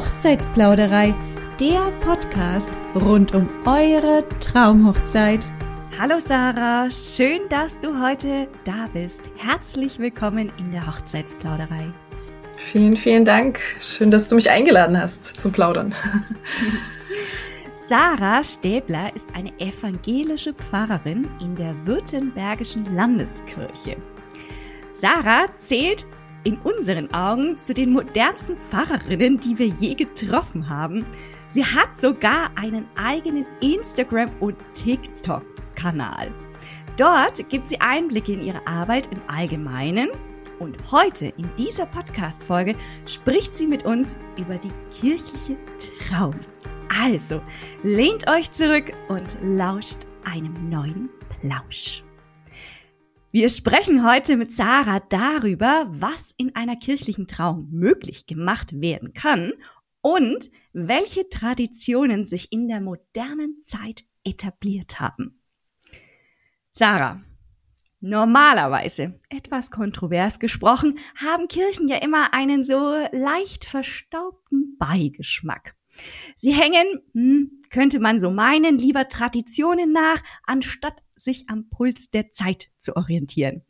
Hochzeitsplauderei, der Podcast rund um eure Traumhochzeit. Hallo Sarah, schön, dass du heute da bist. Herzlich willkommen in der Hochzeitsplauderei. Vielen, vielen Dank. Schön, dass du mich eingeladen hast zum Plaudern. Sarah Stäbler ist eine evangelische Pfarrerin in der Württembergischen Landeskirche. Sarah zählt in unseren Augen zu den modernsten Pfarrerinnen, die wir je getroffen haben. Sie hat sogar einen eigenen Instagram- und TikTok-Kanal. Dort gibt sie Einblicke in ihre Arbeit im Allgemeinen und heute in dieser Podcast-Folge spricht sie mit uns über die kirchliche Traum. Also, lehnt euch zurück und lauscht einem neuen Plausch. Wir sprechen heute mit Sarah darüber, was in einer kirchlichen Trauung möglich gemacht werden kann und welche Traditionen sich in der modernen Zeit etabliert haben. Sarah, normalerweise, etwas kontrovers gesprochen, haben Kirchen ja immer einen so leicht verstaubten Beigeschmack. Sie hängen, hm, könnte man so meinen, lieber Traditionen nach, anstatt sich am Puls der Zeit zu orientieren.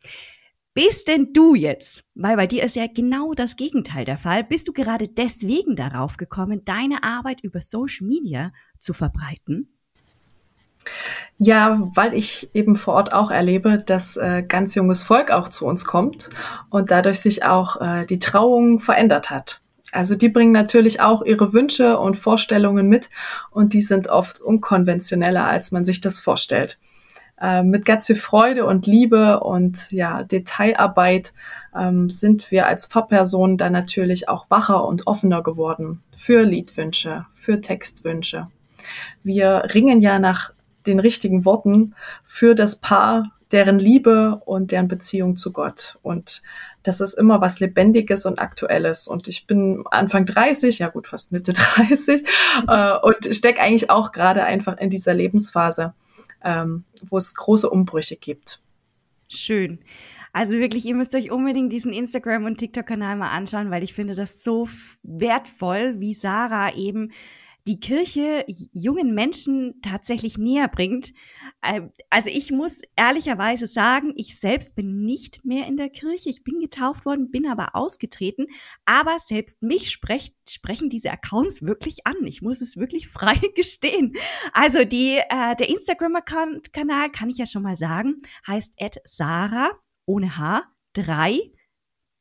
Bist denn du jetzt, weil bei dir ist ja genau das Gegenteil der Fall, bist du gerade deswegen darauf gekommen, deine Arbeit über Social Media zu verbreiten? Ja, weil ich eben vor Ort auch erlebe, dass äh, ganz junges Volk auch zu uns kommt und dadurch sich auch äh, die Trauung verändert hat. Also die bringen natürlich auch ihre Wünsche und Vorstellungen mit und die sind oft unkonventioneller, als man sich das vorstellt. Äh, mit ganz viel Freude und Liebe und ja, Detailarbeit ähm, sind wir als Pfarrpersonen dann natürlich auch wacher und offener geworden für Liedwünsche, für Textwünsche. Wir ringen ja nach den richtigen Worten für das Paar, deren Liebe und deren Beziehung zu Gott. Und das ist immer was Lebendiges und Aktuelles. Und ich bin Anfang 30, ja gut, fast Mitte 30 äh, und stecke eigentlich auch gerade einfach in dieser Lebensphase, ähm, wo es große Umbrüche gibt. Schön. Also wirklich, ihr müsst euch unbedingt diesen Instagram- und TikTok-Kanal mal anschauen, weil ich finde das so wertvoll, wie Sarah eben die Kirche jungen Menschen tatsächlich näher bringt. Ähm, also ich muss ehrlicherweise sagen, ich selbst bin nicht mehr in der Kirche. Ich bin getauft worden, bin aber ausgetreten. Aber selbst mich sprecht, sprechen diese Accounts wirklich an. Ich muss es wirklich frei gestehen. Also die, äh, der Instagram-Kanal kann ich ja schon mal sagen, heißt Sarah ohne H 3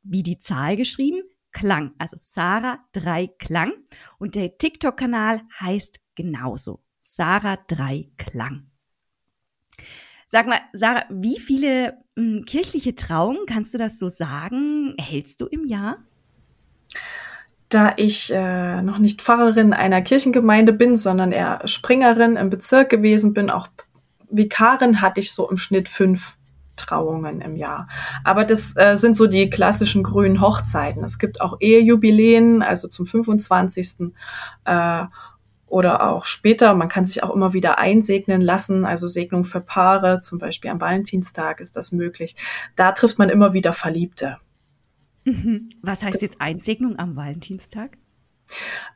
wie die Zahl geschrieben, Klang, also Sarah 3 Klang. Und der TikTok-Kanal heißt genauso, Sarah 3 Klang. Sag mal, Sarah, wie viele mh, hm, kirchliche Trauungen, kannst du das so sagen, hältst du im Jahr? Da ich äh, noch nicht Pfarrerin einer Kirchengemeinde bin, sondern eher Springerin im Bezirk gewesen bin, auch Vikarin, hatte ich so im Schnitt fünf Trauungen im Jahr. Aber das äh, sind so die klassischen grünen Hochzeiten. Es gibt auch Ehejubiläen, also zum 25. Äh, oder auch später. Man kann sich auch immer wieder einsegnen lassen, also Segnung für Paare, zum Beispiel am Valentinstag ist das möglich. Da trifft man immer wieder Verliebte. Mhm. Was heißt jetzt Einsegnung am Valentinstag?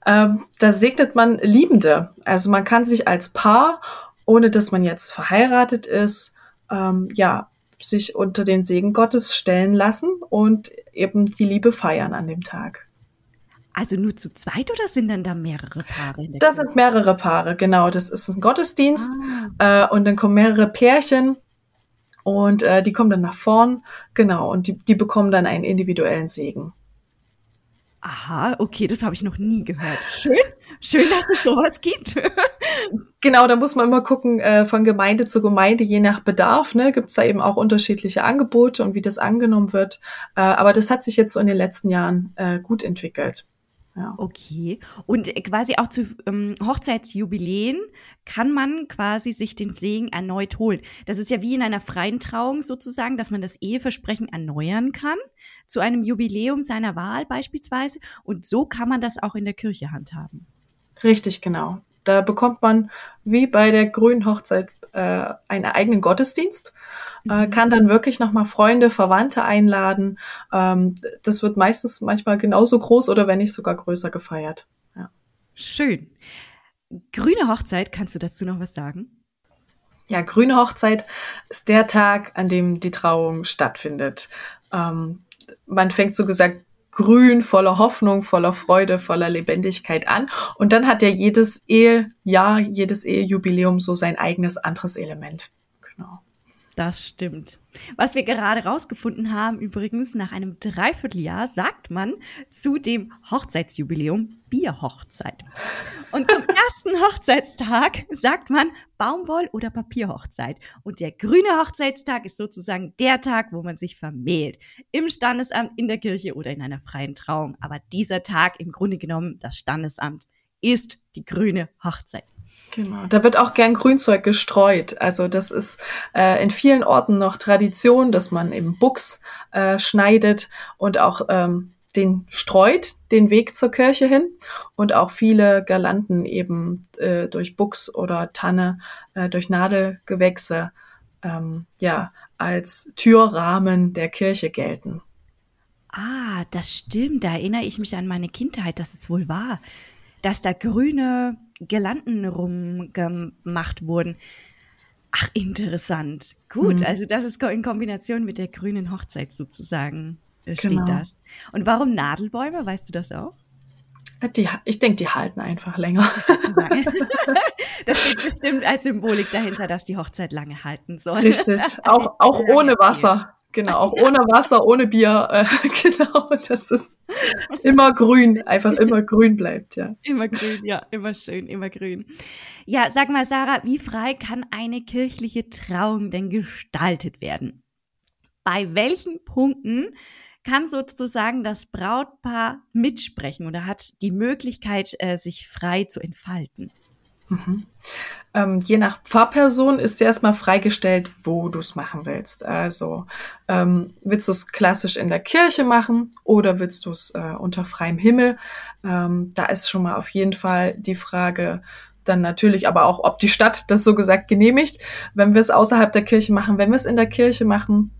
Ähm, da segnet man Liebende. Also man kann sich als Paar, ohne dass man jetzt verheiratet ist, ähm, ja, sich unter den Segen Gottes stellen lassen und eben die Liebe feiern an dem Tag. Also nur zu zweit oder sind dann da mehrere Paare? das sind mehrere Paare, genau. Das ist ein Gottesdienst ah. äh, und dann kommen mehrere Pärchen und äh, die kommen dann nach vorn, genau, und die, die bekommen dann einen individuellen Segen. Aha, okay, das habe ich noch nie gehört. Schön, schön, dass es sowas gibt. genau, da muss man immer gucken, äh, von Gemeinde zu Gemeinde, je nach Bedarf, ne, gibt es da eben auch unterschiedliche Angebote und wie das angenommen wird. Äh, aber das hat sich jetzt so in den letzten Jahren äh, gut entwickelt. Ja. Okay. Und quasi auch zu ähm, Hochzeitsjubiläen kann man quasi sich den Segen erneut holen. Das ist ja wie in einer freien Trauung sozusagen, dass man das Eheversprechen erneuern kann zu einem Jubiläum seiner Wahl beispielsweise. Und so kann man das auch in der Kirche handhaben. Richtig, genau. Da bekommt man wie bei der grünen Hochzeit äh, einen eigenen Gottesdienst, äh, mhm. kann dann wirklich nochmal Freunde, Verwandte einladen. Ähm, das wird meistens manchmal genauso groß oder wenn nicht sogar größer gefeiert. Ja. Schön. Grüne Hochzeit, kannst du dazu noch was sagen? Ja, grüne Hochzeit ist der Tag, an dem die Trauung stattfindet. Ähm, man fängt so gesagt grün, voller Hoffnung, voller Freude, voller Lebendigkeit an. Und dann hat ja jedes Ehejahr, jedes Ehejubiläum so sein eigenes anderes Element. Das stimmt. Was wir gerade rausgefunden haben, übrigens, nach einem Dreivierteljahr sagt man zu dem Hochzeitsjubiläum Bierhochzeit. Und zum ersten Hochzeitstag sagt man Baumwoll- oder Papierhochzeit. Und der grüne Hochzeitstag ist sozusagen der Tag, wo man sich vermählt. Im Standesamt, in der Kirche oder in einer freien Trauung. Aber dieser Tag, im Grunde genommen, das Standesamt, ist die grüne Hochzeit. Genau, da wird auch gern Grünzeug gestreut. Also das ist äh, in vielen Orten noch Tradition, dass man eben Buchs äh, schneidet und auch ähm, den streut, den Weg zur Kirche hin und auch viele Girlanden eben äh, durch Buchs oder Tanne, äh, durch Nadelgewächse ähm, ja als Türrahmen der Kirche gelten. Ah, das stimmt. Da erinnere ich mich an meine Kindheit, dass es wohl war, dass da grüne Girlanden rumgemacht wurden. Ach, interessant. Gut, mhm. also das ist in Kombination mit der grünen Hochzeit sozusagen äh, steht genau. das. Und warum Nadelbäume? Weißt du das auch? Die, ich denke, die halten einfach länger. das steht bestimmt als Symbolik dahinter, dass die Hochzeit lange halten soll. Richtig, auch, auch ohne Wasser. Genau, auch ohne Wasser, ohne Bier. Äh, genau, dass es immer grün, einfach immer grün bleibt, ja. Immer grün, ja, immer schön, immer grün. Ja, sag mal, Sarah, wie frei kann eine kirchliche Trauung denn gestaltet werden? Bei welchen Punkten kann sozusagen das Brautpaar mitsprechen oder hat die Möglichkeit, äh, sich frei zu entfalten? Mhm. Ähm, je nach Pfarrperson ist erstmal freigestellt, wo du es machen willst. Also ähm, willst du es klassisch in der Kirche machen oder willst du es äh, unter freiem Himmel? Ähm, da ist schon mal auf jeden Fall die Frage, dann natürlich aber auch, ob die Stadt das so gesagt genehmigt. Wenn wir es außerhalb der Kirche machen, wenn wir es in der Kirche machen,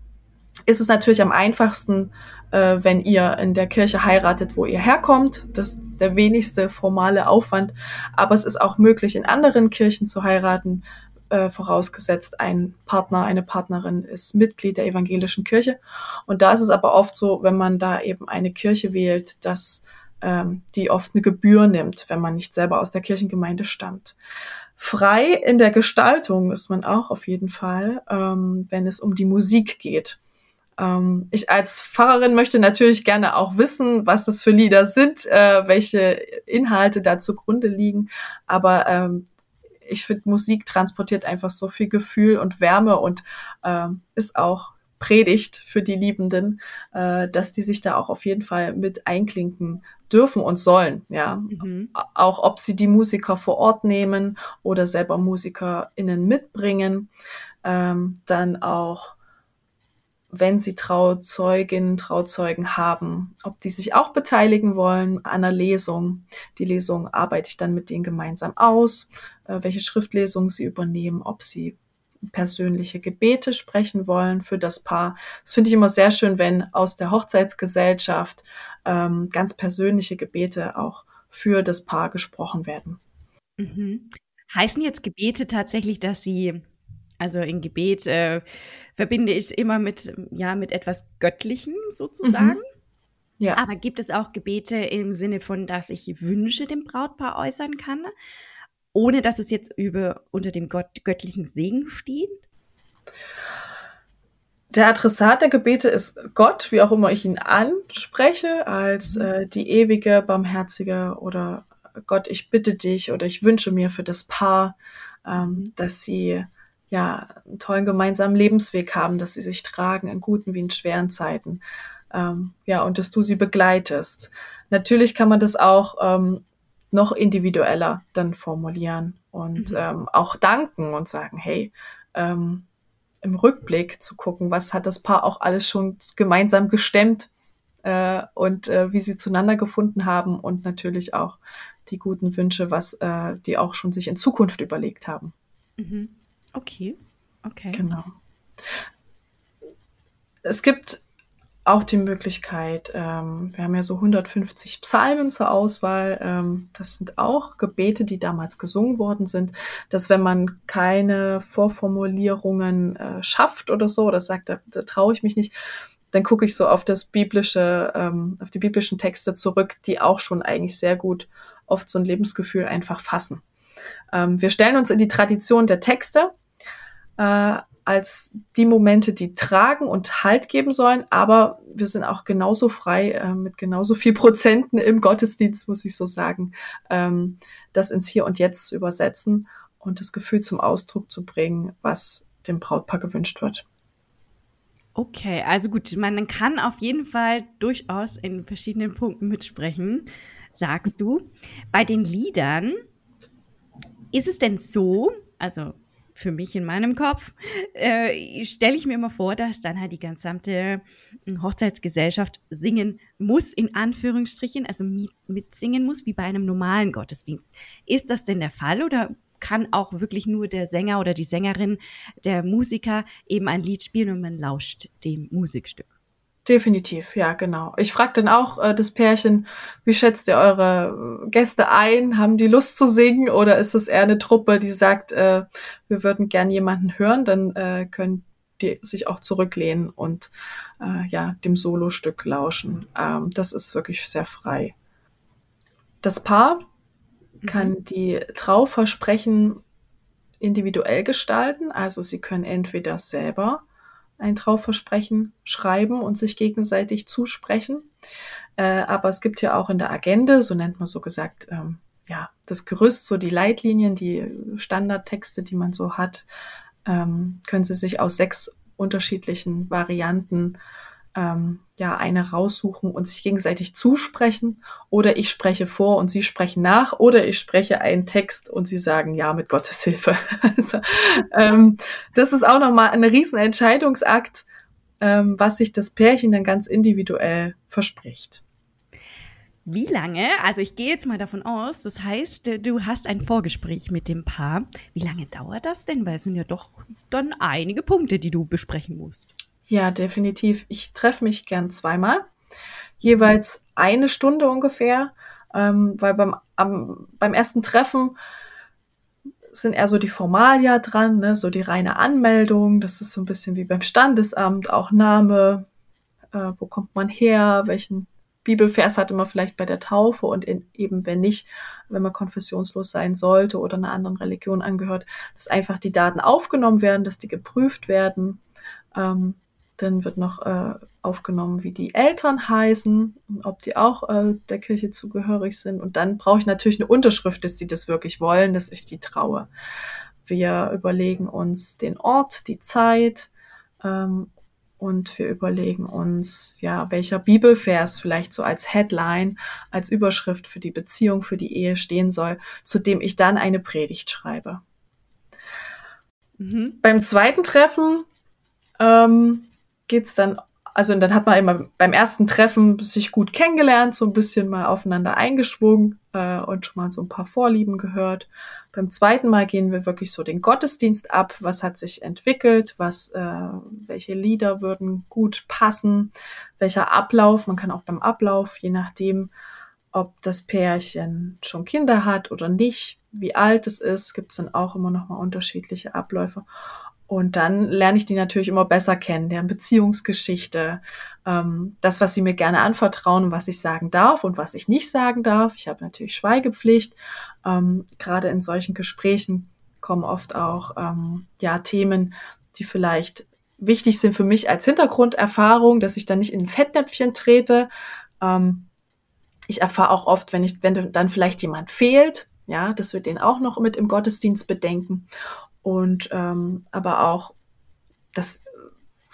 ist es natürlich am einfachsten, äh, wenn ihr in der Kirche heiratet, wo ihr herkommt. Das ist der wenigste formale Aufwand. Aber es ist auch möglich, in anderen Kirchen zu heiraten, äh, vorausgesetzt ein Partner, eine Partnerin ist Mitglied der evangelischen Kirche. Und da ist es aber oft so, wenn man da eben eine Kirche wählt, dass ähm, die oft eine Gebühr nimmt, wenn man nicht selber aus der Kirchengemeinde stammt. Frei in der Gestaltung ist man auch auf jeden Fall, ähm, wenn es um die Musik geht. Ähm, ich als Pfarrerin möchte natürlich gerne auch wissen, was das für Lieder sind, äh, welche Inhalte da zugrunde liegen. Aber ähm, ich finde, Musik transportiert einfach so viel Gefühl und Wärme und äh, ist auch Predigt für die Liebenden, äh, dass die sich da auch auf jeden Fall mit einklinken dürfen und sollen, ja. Mhm. Auch ob sie die Musiker vor Ort nehmen oder selber MusikerInnen mitbringen, ähm, dann auch wenn sie Trauzeuginnen, Trauzeugen haben, ob die sich auch beteiligen wollen an einer Lesung. Die Lesung arbeite ich dann mit denen gemeinsam aus, äh, welche Schriftlesungen sie übernehmen, ob sie persönliche Gebete sprechen wollen für das Paar. Das finde ich immer sehr schön, wenn aus der Hochzeitsgesellschaft ähm, ganz persönliche Gebete auch für das Paar gesprochen werden. Mhm. Heißen jetzt Gebete tatsächlich, dass sie also in Gebet äh, verbinde ich es immer mit, ja, mit etwas Göttlichem sozusagen. Mhm. Ja. Aber gibt es auch Gebete im Sinne von, dass ich Wünsche dem Brautpaar äußern kann, ohne dass es jetzt über, unter dem Gott, göttlichen Segen steht? Der Adressat der Gebete ist Gott, wie auch immer ich ihn anspreche, als mhm. äh, die ewige, barmherzige oder Gott, ich bitte dich oder ich wünsche mir für das Paar, ähm, dass sie ja, einen tollen gemeinsamen Lebensweg haben, dass sie sich tragen in guten wie in schweren Zeiten. Ähm, ja, und dass du sie begleitest. Natürlich kann man das auch ähm, noch individueller dann formulieren und mhm. ähm, auch danken und sagen, hey, ähm, im Rückblick zu gucken, was hat das Paar auch alles schon gemeinsam gestemmt äh, und äh, wie sie zueinander gefunden haben und natürlich auch die guten Wünsche, was äh, die auch schon sich in Zukunft überlegt haben. Mhm. Okay, okay. Genau. Es gibt auch die Möglichkeit, ähm, wir haben ja so 150 Psalmen zur Auswahl, ähm, das sind auch Gebete, die damals gesungen worden sind, dass wenn man keine Vorformulierungen äh, schafft oder so, oder sagt, da, da traue ich mich nicht, dann gucke ich so auf das biblische, ähm, auf die biblischen Texte zurück, die auch schon eigentlich sehr gut oft so ein Lebensgefühl einfach fassen. Ähm, wir stellen uns in die Tradition der Texte, äh, als die Momente, die tragen und Halt geben sollen, aber wir sind auch genauso frei, äh, mit genauso viel Prozenten im Gottesdienst, muss ich so sagen, ähm, das ins Hier und Jetzt zu übersetzen und das Gefühl zum Ausdruck zu bringen, was dem Brautpaar gewünscht wird. Okay, also gut, man kann auf jeden Fall durchaus in verschiedenen Punkten mitsprechen, sagst du. Bei den Liedern ist es denn so, also für mich in meinem Kopf, äh, stelle ich mir immer vor, dass dann halt die gesamte Hochzeitsgesellschaft singen muss, in Anführungsstrichen, also mitsingen muss, wie bei einem normalen Gottesdienst. Ist das denn der Fall oder kann auch wirklich nur der Sänger oder die Sängerin, der Musiker eben ein Lied spielen und man lauscht dem Musikstück? Definitiv, ja, genau. Ich frage dann auch äh, das Pärchen, wie schätzt ihr eure Gäste ein? Haben die Lust zu singen oder ist es eher eine Truppe, die sagt, äh, wir würden gern jemanden hören? Dann äh, können die sich auch zurücklehnen und äh, ja, dem Solostück lauschen. Ähm, das ist wirklich sehr frei. Das Paar mhm. kann die Trauversprechen individuell gestalten, also sie können entweder selber ein Trauversprechen schreiben und sich gegenseitig zusprechen. Äh, aber es gibt ja auch in der Agenda, so nennt man so gesagt, ähm, ja, das Gerüst, so die Leitlinien, die Standardtexte, die man so hat, ähm, können Sie sich aus sechs unterschiedlichen Varianten ähm, ja eine raussuchen und sich gegenseitig zusprechen oder ich spreche vor und sie sprechen nach oder ich spreche einen Text und sie sagen ja mit Gottes Hilfe. also, ähm, das ist auch nochmal ein riesen Entscheidungsakt, ähm, was sich das Pärchen dann ganz individuell verspricht. Wie lange? Also ich gehe jetzt mal davon aus, das heißt, du hast ein Vorgespräch mit dem Paar. Wie lange dauert das denn? Weil es sind ja doch dann einige Punkte, die du besprechen musst. Ja, definitiv. Ich treffe mich gern zweimal, jeweils eine Stunde ungefähr, ähm, weil beim, am, beim ersten Treffen sind eher so die Formalia dran, ne? so die reine Anmeldung. Das ist so ein bisschen wie beim Standesamt, auch Name, äh, wo kommt man her, welchen Bibelvers hatte man vielleicht bei der Taufe und in, eben wenn nicht, wenn man konfessionslos sein sollte oder einer anderen Religion angehört, dass einfach die Daten aufgenommen werden, dass die geprüft werden. Ähm, dann wird noch äh, aufgenommen, wie die Eltern heißen, ob die auch äh, der Kirche zugehörig sind. Und dann brauche ich natürlich eine Unterschrift, dass sie das wirklich wollen, dass ich die traue. Wir überlegen uns den Ort, die Zeit ähm, und wir überlegen uns, ja, welcher Bibelvers vielleicht so als Headline, als Überschrift für die Beziehung, für die Ehe stehen soll, zu dem ich dann eine Predigt schreibe. Mhm. Beim zweiten Treffen ähm, geht's dann, also dann hat man immer beim ersten Treffen sich gut kennengelernt, so ein bisschen mal aufeinander eingeschwungen äh, und schon mal so ein paar Vorlieben gehört. Beim zweiten Mal gehen wir wirklich so den Gottesdienst ab. Was hat sich entwickelt? Was, äh, welche Lieder würden gut passen? Welcher Ablauf? Man kann auch beim Ablauf, je nachdem, ob das Pärchen schon Kinder hat oder nicht, wie alt es ist, gibt es dann auch immer noch mal unterschiedliche Abläufe. Und dann lerne ich die natürlich immer besser kennen, deren Beziehungsgeschichte, ähm, das, was sie mir gerne anvertrauen, was ich sagen darf und was ich nicht sagen darf. Ich habe natürlich Schweigepflicht. Ähm, Gerade in solchen Gesprächen kommen oft auch ähm, ja Themen, die vielleicht wichtig sind für mich als Hintergrunderfahrung, dass ich dann nicht in ein Fettnäpfchen trete. Ähm, ich erfahre auch oft, wenn ich, wenn dann vielleicht jemand fehlt, ja, dass wir den auch noch mit im Gottesdienst bedenken und ähm, aber auch das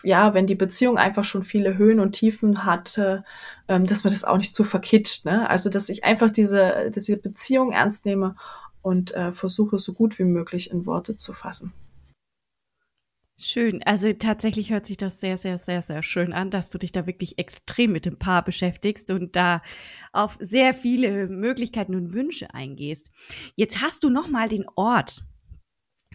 ja, wenn die Beziehung einfach schon viele Höhen und Tiefen hatte, ähm, dass man das auch nicht zu verkitscht. Ne? Also dass ich einfach diese, diese Beziehung ernst nehme und äh, versuche so gut wie möglich in Worte zu fassen. Schön. Also tatsächlich hört sich das sehr, sehr, sehr, sehr schön an, dass du dich da wirklich extrem mit dem Paar beschäftigst und da auf sehr viele Möglichkeiten und Wünsche eingehst. Jetzt hast du noch mal den Ort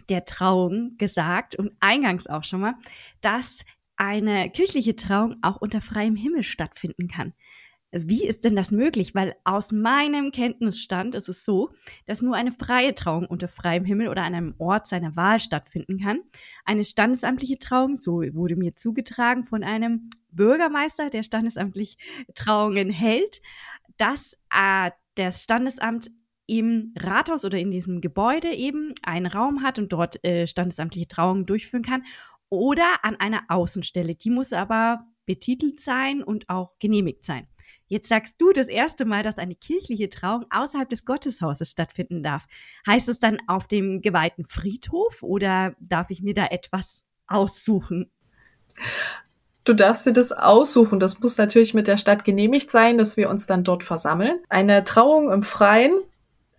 der Trauung gesagt und eingangs auch schon mal, dass eine kirchliche Trauung auch unter freiem Himmel stattfinden kann. Wie ist denn das möglich? Weil aus meinem Kenntnisstand ist es so, dass nur eine freie Trauung unter freiem Himmel oder an einem Ort seiner Wahl stattfinden kann. Eine standesamtliche Trauung, so wurde mir zugetragen von einem Bürgermeister, der standesamtlich Trauungen hält, dass äh, das Standesamt im Rathaus oder in diesem Gebäude eben einen Raum hat und dort äh, standesamtliche Trauungen durchführen kann oder an einer Außenstelle. Die muss aber betitelt sein und auch genehmigt sein. Jetzt sagst du das erste Mal, dass eine kirchliche Trauung außerhalb des Gotteshauses stattfinden darf. Heißt es dann auf dem geweihten Friedhof oder darf ich mir da etwas aussuchen? Du darfst dir das aussuchen. Das muss natürlich mit der Stadt genehmigt sein, dass wir uns dann dort versammeln. Eine Trauung im Freien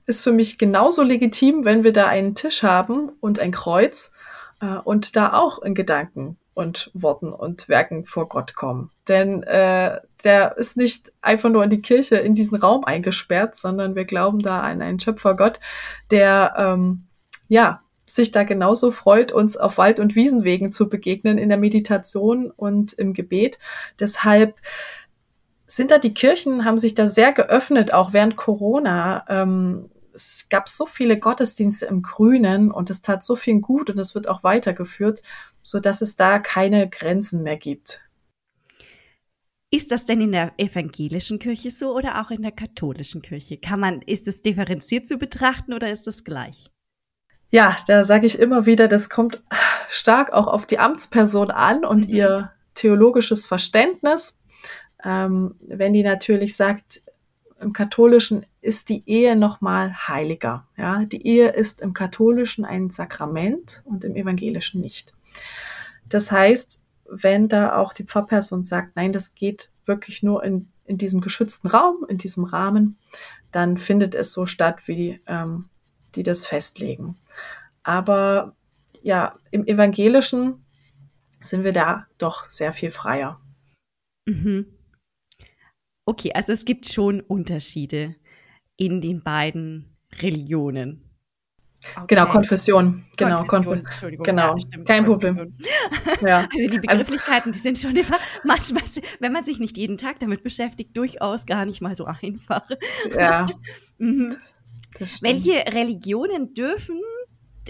ist für mich genauso legitim, wenn wir da einen Tisch haben und ein Kreuz äh, und da auch in Gedanken und Worten und Werken vor Gott kommen. Denn äh, der ist nicht einfach nur in die Kirche, in diesen Raum eingesperrt, sondern wir glauben da an einen Schöpfergott, der ähm, ja sich da genauso freut, uns auf Wald- und Wiesenwegen zu begegnen in der Meditation und im Gebet. Deshalb sind da die Kirchen, haben sich da sehr geöffnet, auch während Corona. Ähm, es gab so viele Gottesdienste im Grünen und es tat so viel gut und es wird auch weitergeführt, so dass es da keine Grenzen mehr gibt. Ist das denn in der evangelischen Kirche so oder auch in der katholischen Kirche? Kann man, ist es differenziert zu betrachten oder ist es gleich? Ja, da sage ich immer wieder, das kommt stark auch auf die Amtsperson an und mhm. ihr theologisches Verständnis. Ähm, wenn die natürlich sagt, im Katholischen ist die Ehe nochmal heiliger. Ja, die Ehe ist im Katholischen ein Sakrament und im Evangelischen nicht. Das heißt, wenn da auch die Pfarrperson sagt, nein, das geht wirklich nur in, in diesem geschützten Raum, in diesem Rahmen, dann findet es so statt, wie die, ähm, die das festlegen. Aber ja, im Evangelischen sind wir da doch sehr viel freier. Mhm. Okay, also es gibt schon Unterschiede in den beiden Religionen. Okay. Genau, Konfession. Genau, Konfession. Entschuldigung. Genau, ja, stimmt, kein Problem. Ja. Also die also Begrifflichkeiten, die sind schon immer manchmal, wenn man sich nicht jeden Tag damit beschäftigt, durchaus gar nicht mal so einfach. Ja. mhm. Welche Religionen dürfen,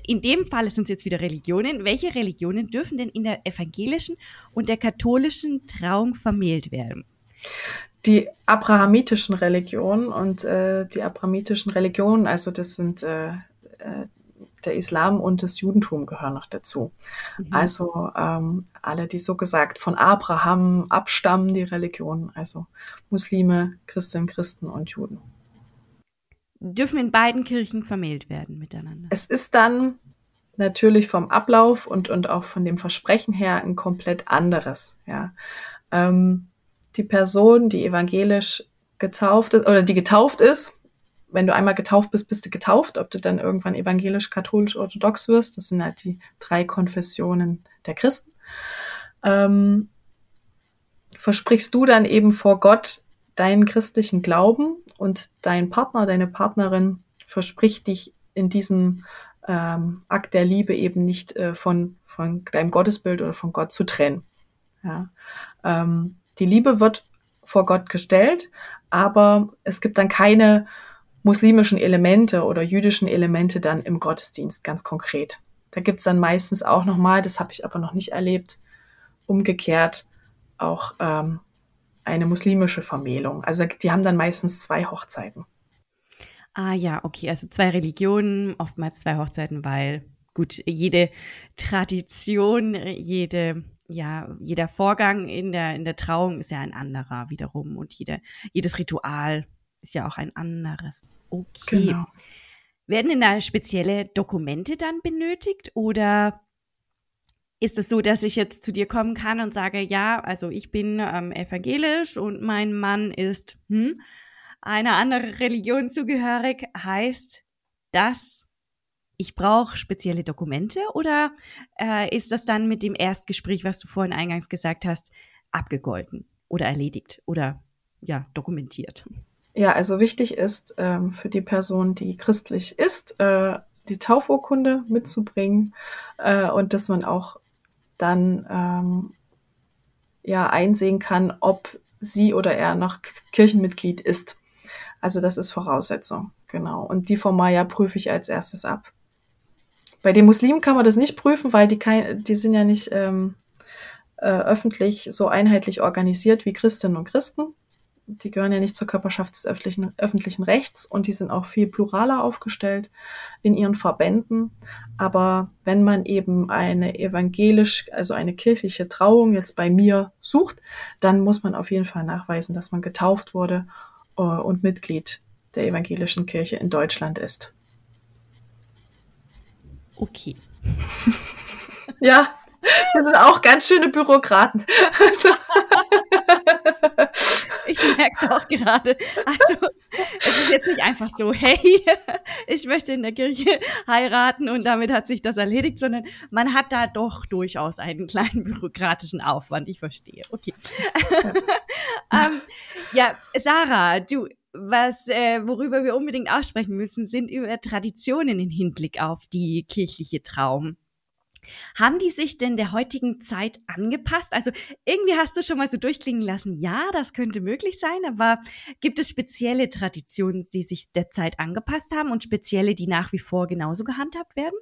in dem Fall sind es jetzt wieder Religionen, welche Religionen dürfen denn in der evangelischen und der katholischen Trauung vermählt werden? Die abrahamitischen Religionen und äh, die abrahamitischen Religionen, also das sind äh, äh, der Islam und das Judentum gehören noch dazu. Mhm. Also ähm, alle, die so gesagt von Abraham abstammen, die Religionen, also Muslime, Christinnen, Christen und Juden. Dürfen in beiden Kirchen vermählt werden miteinander? Es ist dann natürlich vom Ablauf und, und auch von dem Versprechen her ein komplett anderes. Ja. Ähm, die Person, die evangelisch getauft ist oder die getauft ist, wenn du einmal getauft bist, bist du getauft, ob du dann irgendwann evangelisch, katholisch, orthodox wirst. Das sind halt die drei Konfessionen der Christen. Ähm, versprichst du dann eben vor Gott deinen christlichen Glauben und dein Partner, deine Partnerin verspricht dich in diesem ähm, Akt der Liebe eben nicht äh, von, von deinem Gottesbild oder von Gott zu trennen. Ja. Ähm, die Liebe wird vor Gott gestellt, aber es gibt dann keine muslimischen Elemente oder jüdischen Elemente dann im Gottesdienst ganz konkret. Da gibt's dann meistens auch nochmal, das habe ich aber noch nicht erlebt, umgekehrt auch ähm, eine muslimische Vermählung. Also die haben dann meistens zwei Hochzeiten. Ah ja, okay, also zwei Religionen, oftmals zwei Hochzeiten, weil gut, jede Tradition, jede ja, jeder Vorgang in der, in der Trauung ist ja ein anderer wiederum und jeder, jedes Ritual ist ja auch ein anderes. Okay. Genau. Werden denn da spezielle Dokumente dann benötigt oder ist es so, dass ich jetzt zu dir kommen kann und sage, ja, also ich bin ähm, evangelisch und mein Mann ist hm, einer anderen Religion zugehörig, heißt das ich brauche spezielle Dokumente oder äh, ist das dann mit dem Erstgespräch, was du vorhin eingangs gesagt hast, abgegolten oder erledigt oder ja, dokumentiert? Ja, also wichtig ist ähm, für die Person, die christlich ist, äh, die Taufurkunde mitzubringen äh, und dass man auch dann ähm, ja einsehen kann, ob sie oder er noch Kirchenmitglied ist. Also das ist Voraussetzung, genau. Und die Formalia prüfe ich als erstes ab. Bei den Muslimen kann man das nicht prüfen, weil die, kein, die sind ja nicht ähm, äh, öffentlich so einheitlich organisiert wie Christinnen und Christen. Die gehören ja nicht zur Körperschaft des öffentlichen, öffentlichen Rechts und die sind auch viel pluraler aufgestellt in ihren Verbänden. Aber wenn man eben eine evangelisch, also eine kirchliche Trauung jetzt bei mir sucht, dann muss man auf jeden Fall nachweisen, dass man getauft wurde äh, und Mitglied der evangelischen Kirche in Deutschland ist. Okay. ja, das sind auch ganz schöne Bürokraten. Also. Ich merke es auch gerade. Also, es ist jetzt nicht einfach so, hey, ich möchte in der Kirche heiraten und damit hat sich das erledigt, sondern man hat da doch durchaus einen kleinen bürokratischen Aufwand. Ich verstehe. Okay. Ja, ähm, ja Sarah, du, was, äh, worüber wir unbedingt aussprechen müssen, sind über Traditionen im Hinblick auf die kirchliche Traum. Haben die sich denn der heutigen Zeit angepasst? Also irgendwie hast du schon mal so durchklingen lassen, ja, das könnte möglich sein, aber gibt es spezielle Traditionen, die sich der Zeit angepasst haben und spezielle, die nach wie vor genauso gehandhabt werden?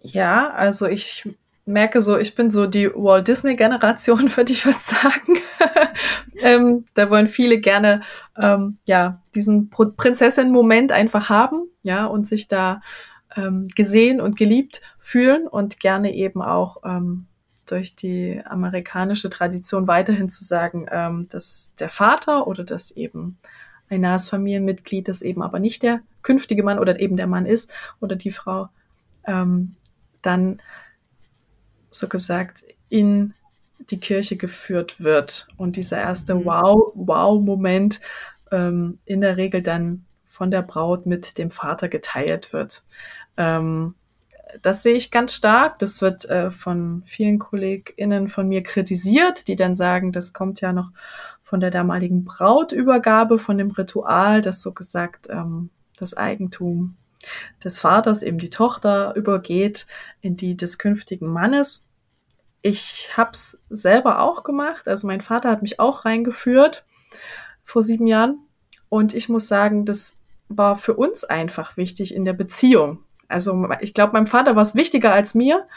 Ja, also ich merke so, ich bin so die Walt Disney-Generation, würde ich fast sagen. ähm, da wollen viele gerne ähm, ja diesen Prinzessin-Moment einfach haben, ja, und sich da ähm, gesehen und geliebt fühlen und gerne eben auch ähm, durch die amerikanische Tradition weiterhin zu sagen, ähm, dass der Vater oder dass eben ein nahes Familienmitglied, das eben aber nicht der künftige Mann oder eben der Mann ist oder die Frau, ähm, dann so gesagt in die Kirche geführt wird. Und dieser erste mhm. Wow, Wow-Moment ähm, in der Regel dann von der Braut mit dem Vater geteilt wird. Ähm, das sehe ich ganz stark. Das wird äh, von vielen KollegInnen von mir kritisiert, die dann sagen, das kommt ja noch von der damaligen Brautübergabe, von dem Ritual, das so gesagt ähm, das Eigentum des Vaters, eben die Tochter, übergeht in die des künftigen Mannes. Ich habe es selber auch gemacht. Also mein Vater hat mich auch reingeführt vor sieben Jahren. Und ich muss sagen, das war für uns einfach wichtig in der Beziehung. Also ich glaube, meinem Vater war es wichtiger als mir,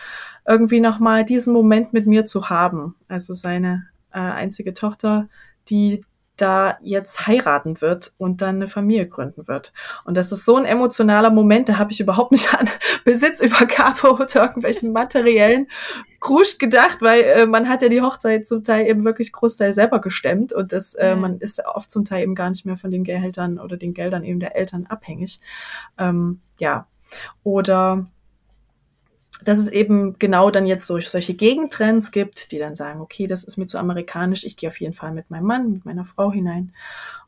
irgendwie nochmal diesen Moment mit mir zu haben. Also seine äh, einzige Tochter, die da jetzt heiraten wird und dann eine Familie gründen wird. Und das ist so ein emotionaler Moment, da habe ich überhaupt nicht an Besitzübergabe oder irgendwelchen materiellen Krusch gedacht, weil äh, man hat ja die Hochzeit zum Teil eben wirklich Großteil selber gestemmt und das, äh, man ist oft zum Teil eben gar nicht mehr von den Gehältern oder den Geldern eben der Eltern abhängig. Ähm, ja. Oder dass es eben genau dann jetzt so, solche Gegentrends gibt, die dann sagen, okay, das ist mir zu amerikanisch, ich gehe auf jeden Fall mit meinem Mann, mit meiner Frau hinein.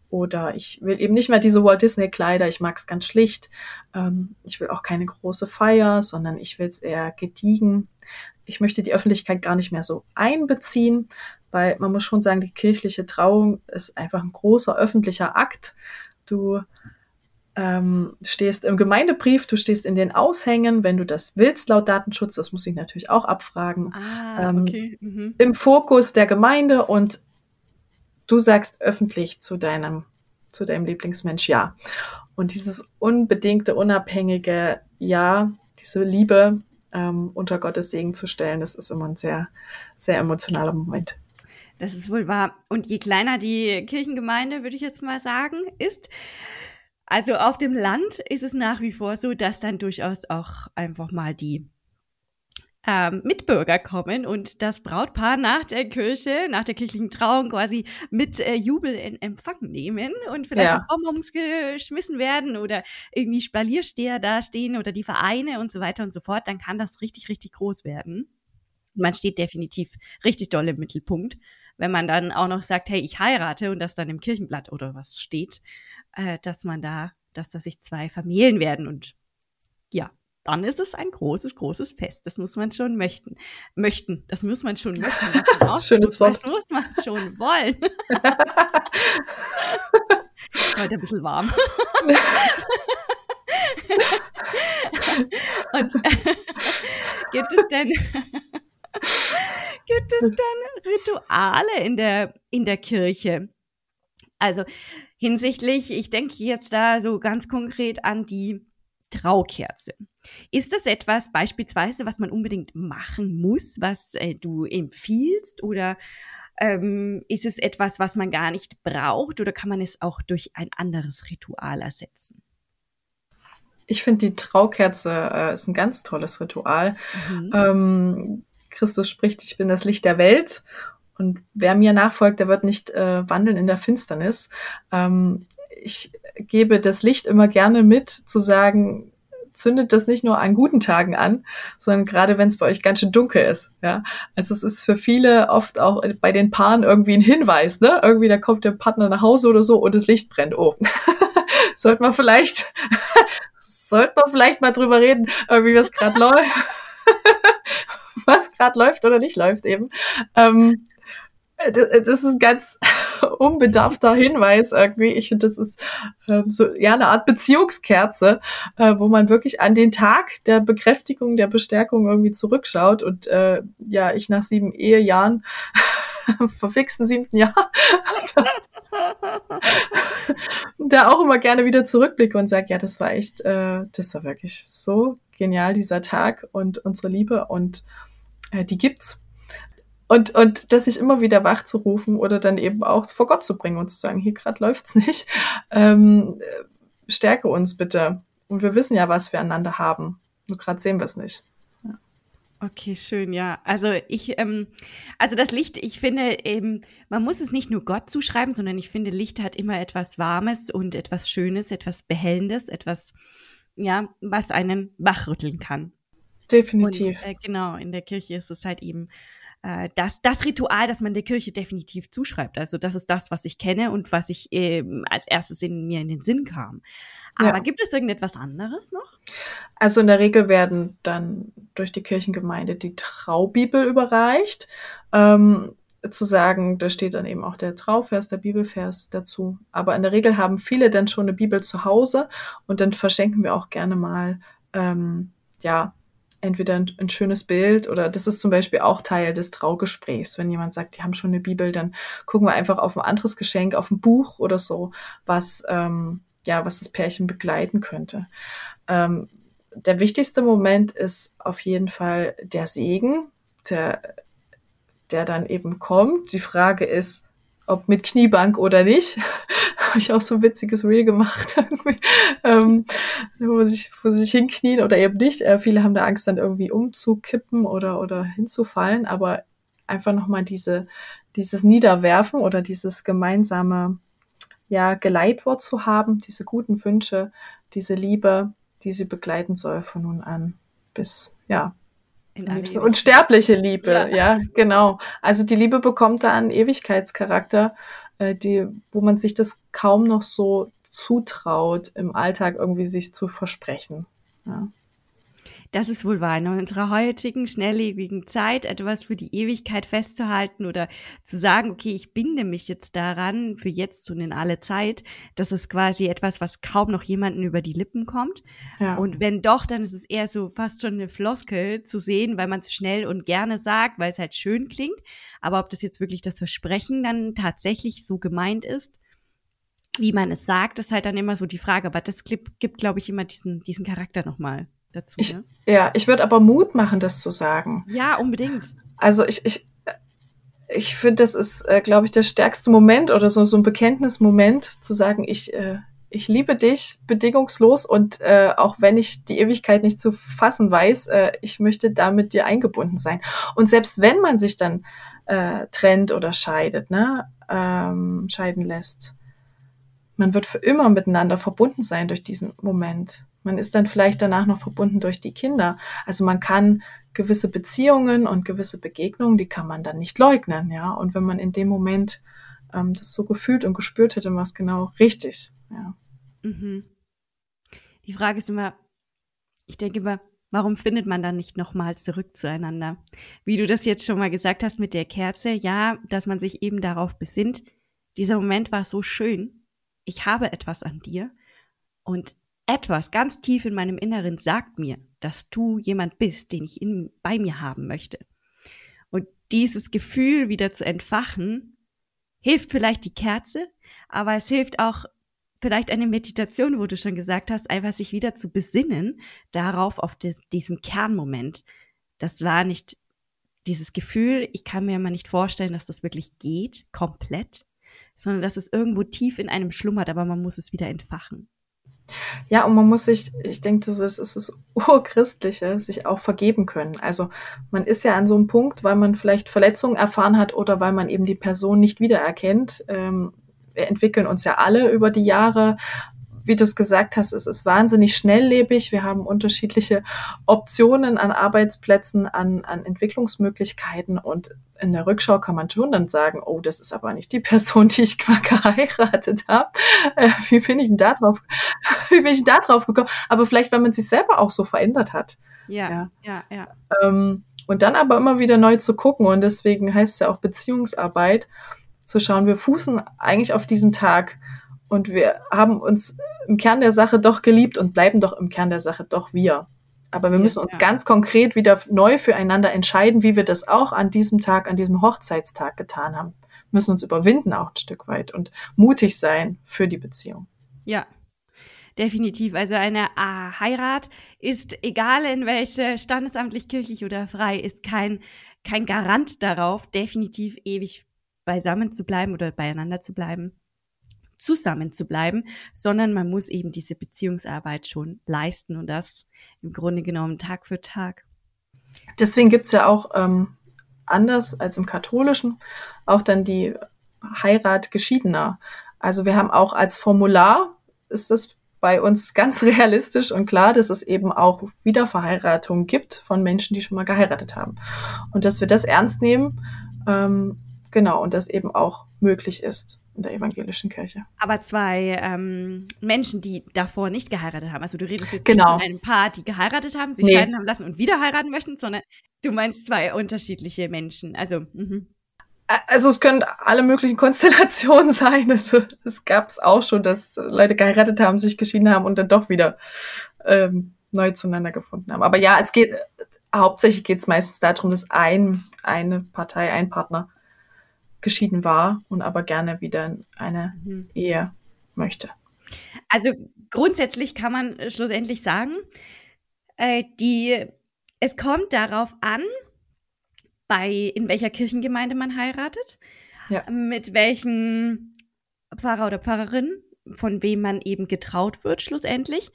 Oder ich will eben nicht mehr diese Walt Disney Kleider, ich mag es ganz schlicht. Ähm, ich will auch keine große Feier, sondern ich will es eher gediegen. Ich möchte die Öffentlichkeit gar nicht mehr so einbeziehen, weil man muss schon sagen, die kirchliche Trauung ist einfach ein großer öffentlicher Akt. Du ähm, stehst im Gemeindebrief, du stehst in den Aushängen, wenn du das willst, laut Datenschutz, das muss ich natürlich auch abfragen, ah, ähm, okay. mhm. im Fokus der Gemeinde und du sagst öffentlich zu deinem, zu deinem Lieblingsmensch Ja. Und dieses unbedingte, unabhängige Ja, diese Liebe ähm, unter Gottes Segen zu stellen, das ist immer ein sehr, sehr emotionaler Moment. Das ist wohl wahr. Und je kleiner die Kirchengemeinde, würde ich jetzt mal sagen, ist, also auf dem Land ist es nach wie vor so, dass dann durchaus auch einfach mal die ähm, Mitbürger kommen und das Brautpaar nach der Kirche, nach der kirchlichen Trauung quasi mit äh, Jubel in Empfang nehmen und vielleicht ja. Bonbons geschmissen werden oder irgendwie Spaliersteher dastehen oder die Vereine und so weiter und so fort, dann kann das richtig, richtig groß werden. Man steht definitiv richtig doll im Mittelpunkt. Wenn man dann auch noch sagt, hey, ich heirate und das dann im Kirchenblatt oder was steht, äh, dass man da, dass da sich zwei Familien werden und ja, dann ist es ein großes, großes Fest. Das muss man schon möchten. Möchten. Das muss man schon möchten. Das, Schönes Wort. das muss man schon wollen. ist heute ein bisschen warm. Und äh, gibt es denn gibt es denn Rituale in der, in der Kirche? Also hinsichtlich, ich denke jetzt da so ganz konkret an die Traukerze. Ist das etwas beispielsweise, was man unbedingt machen muss, was äh, du empfiehlst oder ähm, ist es etwas, was man gar nicht braucht oder kann man es auch durch ein anderes Ritual ersetzen? Ich finde, die Traukerze äh, ist ein ganz tolles Ritual. Mhm. Ähm, Christus spricht, ich bin das Licht der Welt. Und wer mir nachfolgt, der wird nicht äh, wandeln in der Finsternis. Ähm, ich gebe das Licht immer gerne mit, zu sagen, zündet das nicht nur an guten Tagen an, sondern gerade wenn es bei euch ganz schön dunkel ist. Ja, also es ist für viele oft auch bei den Paaren irgendwie ein Hinweis, ne? Irgendwie da kommt der Partner nach Hause oder so und das Licht brennt. Oh, sollte man vielleicht, sollte man vielleicht mal drüber reden, wie es gerade läuft, was gerade läuft oder nicht läuft eben. Ähm, das ist ein ganz unbedarfter Hinweis irgendwie. Ich finde, das ist ähm, so ja eine Art Beziehungskerze, äh, wo man wirklich an den Tag der Bekräftigung, der Bestärkung irgendwie zurückschaut. Und äh, ja, ich nach sieben Ehejahren, verfixten siebten Jahr, da auch immer gerne wieder zurückblicke und sage, ja, das war echt, äh, das war wirklich so genial, dieser Tag und unsere Liebe und äh, die gibt's. Und, und das sich immer wieder wach zu rufen oder dann eben auch vor Gott zu bringen und zu sagen, hier gerade läuft's nicht. Ähm, stärke uns bitte. Und wir wissen ja, was wir einander haben. Nur gerade sehen wir es nicht. Okay, schön, ja. Also ich, ähm, also das Licht, ich finde eben, man muss es nicht nur Gott zuschreiben, sondern ich finde, Licht hat immer etwas Warmes und etwas Schönes, etwas Behellendes, etwas, ja, was einen wachrütteln kann. Definitiv. Und, äh, genau, in der Kirche ist es halt eben äh, das, das Ritual, das man der Kirche definitiv zuschreibt. Also das ist das, was ich kenne und was ich äh, als erstes in mir in den Sinn kam. Aber ja. gibt es irgendetwas anderes noch? Also in der Regel werden dann durch die Kirchengemeinde die Traubibel überreicht. Ähm, zu sagen, da steht dann eben auch der Trauvers, der Bibelvers dazu. Aber in der Regel haben viele dann schon eine Bibel zu Hause und dann verschenken wir auch gerne mal ähm, ja entweder ein, ein, schönes Bild oder das ist zum Beispiel auch Teil des Traugesprächs. Wenn jemand sagt, die haben schon eine Bibel, dann gucken wir einfach auf ein anderes Geschenk, auf ein Buch oder so, was ähm, ja, was das Pärchen begleiten könnte. Ähm, der wichtigste Moment ist auf jeden Fall der Segen, der, der dann eben kommt. Die Frage ist, ob mit Kniebank oder nicht. Habe ich auch so ein witziges Reel gemacht, ähm, wo, sich, wo sich hinknien oder eben nicht. Äh, viele haben da Angst, dann irgendwie umzukippen oder, oder hinzufallen, aber einfach nochmal diese, dieses Niederwerfen oder dieses gemeinsame ja, Geleitwort zu haben, diese guten Wünsche, diese Liebe, die sie begleiten soll von nun an bis, ja. Unsterbliche Liebe, ja. ja. genau. Also die Liebe bekommt da einen Ewigkeitscharakter, äh, die, wo man sich das kaum noch so zutraut, im Alltag irgendwie sich zu versprechen. Ja. Das ist wohl wahr. In unserer heutigen, schnelllebigen Zeit etwas für die Ewigkeit festzuhalten oder zu sagen, okay, ich binde mich jetzt daran für jetzt und in alle Zeit, das ist quasi etwas, was kaum noch jemanden über die Lippen kommt. Ja. Und wenn doch, dann ist es eher so fast schon eine Floskel zu sehen, weil man es schnell und gerne sagt, weil es halt schön klingt. Aber ob das jetzt wirklich das Versprechen dann tatsächlich so gemeint ist, wie man es sagt, ist halt dann immer so die Frage. Aber das gibt, gibt glaube ich, immer diesen, diesen Charakter nochmal dazu. Ich, ne? Ja, ich würde aber Mut machen, das zu sagen. Ja, unbedingt. Also ich, ich, ich finde, das ist, äh, glaube ich, der stärkste Moment oder so, so ein Bekenntnismoment, zu sagen, ich, äh, ich liebe dich bedingungslos und äh, auch wenn ich die Ewigkeit nicht zu fassen weiß, äh, ich möchte da mit dir eingebunden sein. Und selbst wenn man sich dann äh, trennt oder scheidet, ne, ähm, scheiden lässt, man wird für immer miteinander verbunden sein durch diesen Moment. Man ist dann vielleicht danach noch verbunden durch die Kinder. Also man kann gewisse Beziehungen und gewisse Begegnungen, die kann man dann nicht leugnen, ja. Und wenn man in dem Moment ähm, das so gefühlt und gespürt hätte, war es genau richtig, ja. Mhm. Die Frage ist immer, ich denke immer, warum findet man dann nicht nochmal zurück zueinander? Wie du das jetzt schon mal gesagt hast mit der Kerze, ja, dass man sich eben darauf besinnt, dieser Moment war so schön, ich habe etwas an dir und etwas ganz tief in meinem Inneren sagt mir, dass du jemand bist, den ich in, bei mir haben möchte. Und dieses Gefühl wieder zu entfachen, hilft vielleicht die Kerze, aber es hilft auch vielleicht eine Meditation, wo du schon gesagt hast, einfach sich wieder zu besinnen darauf, auf des, diesen Kernmoment. Das war nicht dieses Gefühl, ich kann mir immer nicht vorstellen, dass das wirklich geht, komplett, sondern dass es irgendwo tief in einem schlummert, aber man muss es wieder entfachen. Ja, und man muss sich, ich denke, das ist, ist das Urchristliche, sich auch vergeben können. Also man ist ja an so einem Punkt, weil man vielleicht Verletzungen erfahren hat oder weil man eben die Person nicht wiedererkennt. Ähm, wir entwickeln uns ja alle über die Jahre wie du es gesagt hast, es ist wahnsinnig schnelllebig. Wir haben unterschiedliche Optionen an Arbeitsplätzen, an, an Entwicklungsmöglichkeiten und in der Rückschau kann man schon dann sagen, oh, das ist aber nicht die Person, die ich mal geheiratet habe. Äh, wie bin ich denn da drauf, wie bin ich da drauf gekommen? Aber vielleicht, weil man sich selber auch so verändert hat. Ja, ja, ja. ja. Ähm, und dann aber immer wieder neu zu gucken und deswegen heißt es ja auch Beziehungsarbeit, zu schauen, wir fußen eigentlich auf diesen Tag und wir haben uns im Kern der Sache doch geliebt und bleiben doch im Kern der Sache doch wir. Aber wir müssen uns ja. ganz konkret wieder neu füreinander entscheiden, wie wir das auch an diesem Tag, an diesem Hochzeitstag getan haben. Wir müssen uns überwinden auch ein Stück weit und mutig sein für die Beziehung. Ja, definitiv. Also eine äh, Heirat ist, egal in welche, standesamtlich, kirchlich oder frei, ist kein, kein Garant darauf, definitiv ewig beisammen zu bleiben oder beieinander zu bleiben zusammen zu bleiben, sondern man muss eben diese Beziehungsarbeit schon leisten und das im Grunde genommen Tag für Tag. Deswegen gibt's ja auch ähm, anders als im katholischen auch dann die Heirat Geschiedener. Also wir haben auch als Formular, ist das bei uns ganz realistisch und klar, dass es eben auch Wiederverheiratung gibt von Menschen, die schon mal geheiratet haben. Und dass wir das ernst nehmen, ähm, genau, und das eben auch möglich ist in der evangelischen Kirche. Aber zwei ähm, Menschen, die davor nicht geheiratet haben. Also du redest jetzt genau. nicht von einem Paar, die geheiratet haben, sich nee. scheiden haben lassen und wieder heiraten möchten, sondern du meinst zwei unterschiedliche Menschen. Also mhm. Also es können alle möglichen Konstellationen sein. Also es gab es auch schon, dass Leute geheiratet haben, sich geschieden haben und dann doch wieder ähm, neu zueinander gefunden haben. Aber ja, es geht hauptsächlich geht es meistens darum, dass ein eine Partei, ein Partner geschieden war und aber gerne wieder eine mhm. Ehe möchte. Also grundsätzlich kann man schlussendlich sagen, äh, die, es kommt darauf an, bei in welcher Kirchengemeinde man heiratet, ja. mit welchen Pfarrer oder Pfarrerin, von wem man eben getraut wird schlussendlich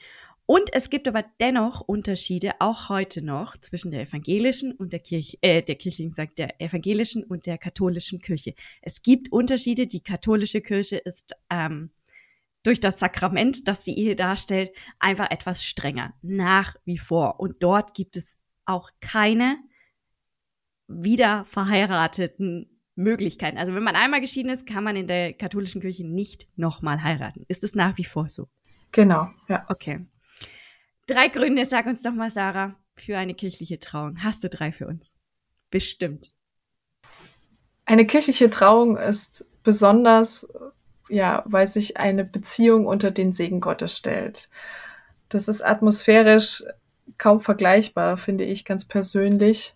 und es gibt aber dennoch Unterschiede, auch heute noch, zwischen der evangelischen und der Kirche, äh, der kirchlichen, sagt der evangelischen und der katholischen Kirche. Es gibt Unterschiede. Die katholische Kirche ist ähm, durch das Sakrament, das die Ehe darstellt, einfach etwas strenger, nach wie vor. Und dort gibt es auch keine wieder verheirateten Möglichkeiten. Also wenn man einmal geschieden ist, kann man in der katholischen Kirche nicht nochmal heiraten. Ist es nach wie vor so? Genau, ja. Okay. Drei Gründe, sag uns doch mal, Sarah, für eine kirchliche Trauung. Hast du drei für uns? Bestimmt. Eine kirchliche Trauung ist besonders, ja, weil sich eine Beziehung unter den Segen Gottes stellt. Das ist atmosphärisch kaum vergleichbar, finde ich ganz persönlich,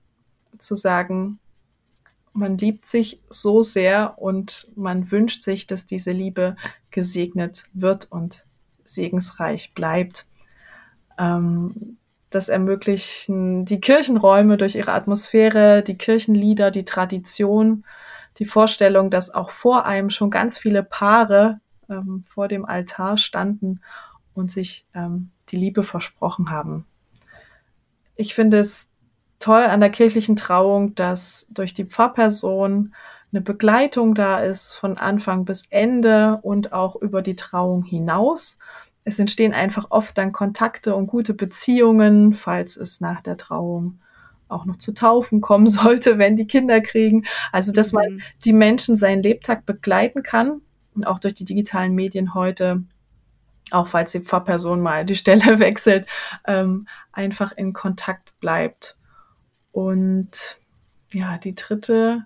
zu sagen, man liebt sich so sehr und man wünscht sich, dass diese Liebe gesegnet wird und segensreich bleibt. Ähm, das ermöglichen die Kirchenräume durch ihre Atmosphäre, die Kirchenlieder, die Tradition, die Vorstellung, dass auch vor einem schon ganz viele Paare ähm, vor dem Altar standen und sich ähm, die Liebe versprochen haben. Ich finde es toll an der kirchlichen Trauung, dass durch die Pfarrperson eine Begleitung da ist von Anfang bis Ende und auch über die Trauung hinaus es entstehen einfach oft dann Kontakte und gute Beziehungen, falls es nach der Trauung auch noch zu Taufen kommen sollte, wenn die Kinder kriegen. Also, dass man mhm. die Menschen seinen Lebtag begleiten kann und auch durch die digitalen Medien heute, auch falls die Pfarrperson mal die Stelle wechselt, ähm, einfach in Kontakt bleibt. Und ja, die dritte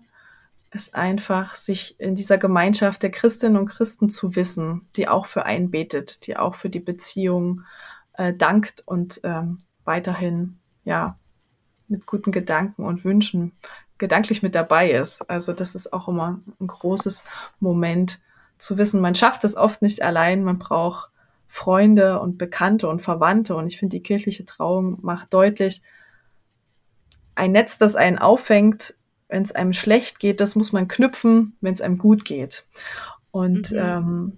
ist einfach, sich in dieser Gemeinschaft der Christinnen und Christen zu wissen, die auch für einen betet, die auch für die Beziehung äh, dankt und ähm, weiterhin ja mit guten Gedanken und Wünschen gedanklich mit dabei ist. Also das ist auch immer ein großes Moment zu wissen, man schafft es oft nicht allein, man braucht Freunde und Bekannte und Verwandte. Und ich finde, die kirchliche Trauung macht deutlich, ein Netz, das einen auffängt, wenn es einem schlecht geht, das muss man knüpfen, wenn es einem gut geht. Und, mhm. ähm,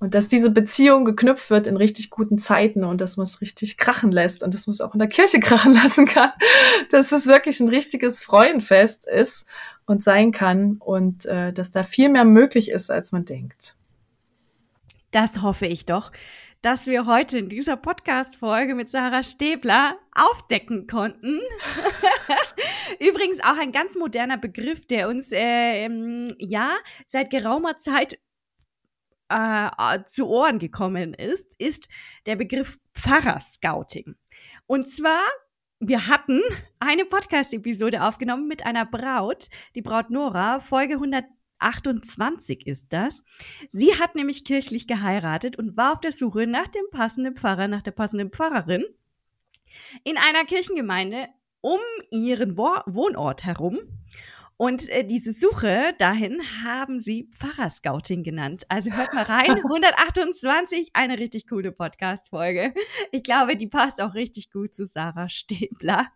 und dass diese Beziehung geknüpft wird in richtig guten Zeiten und dass man es richtig krachen lässt und dass man es auch in der Kirche krachen lassen kann, dass es wirklich ein richtiges Freudenfest ist und sein kann und äh, dass da viel mehr möglich ist, als man denkt. Das hoffe ich doch, dass wir heute in dieser Podcast-Folge mit Sarah Stäbler aufdecken konnten. Übrigens auch ein ganz moderner Begriff, der uns äh, ja seit geraumer Zeit äh, zu Ohren gekommen ist, ist der Begriff Pfarrerscouting. Und zwar wir hatten eine Podcast-Episode aufgenommen mit einer Braut, die Braut Nora, Folge 128 ist das. Sie hat nämlich kirchlich geheiratet und war auf der Suche nach dem passenden Pfarrer, nach der passenden Pfarrerin in einer Kirchengemeinde um ihren Wohnort herum. Und äh, diese Suche dahin haben sie Pfarrerscouting genannt. Also hört mal rein. 128, eine richtig coole Podcast-Folge. Ich glaube, die passt auch richtig gut zu Sarah Stäbler.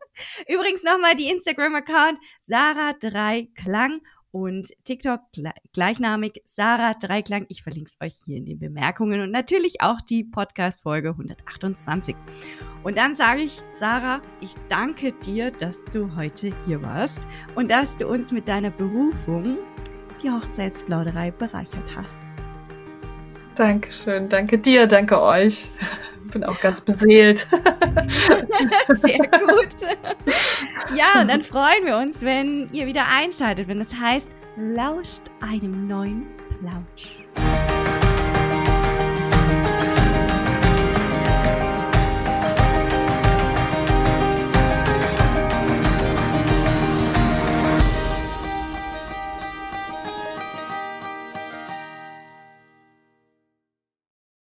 Übrigens nochmal die Instagram-Account Sarah 3 Klang und TikTok gleichnamig Sarah Dreiklang. Ich verlinke es euch hier in den Bemerkungen und natürlich auch die Podcast-Folge 128. Und dann sage ich, Sarah, ich danke dir, dass du heute hier warst und dass du uns mit deiner Berufung die Hochzeitsplauderei bereichert hast. Dankeschön, danke dir, danke euch. Bin auch ganz beseelt. Sehr gut. Ja, und dann freuen wir uns, wenn ihr wieder einschaltet, wenn das heißt, lauscht einem neuen Plausch.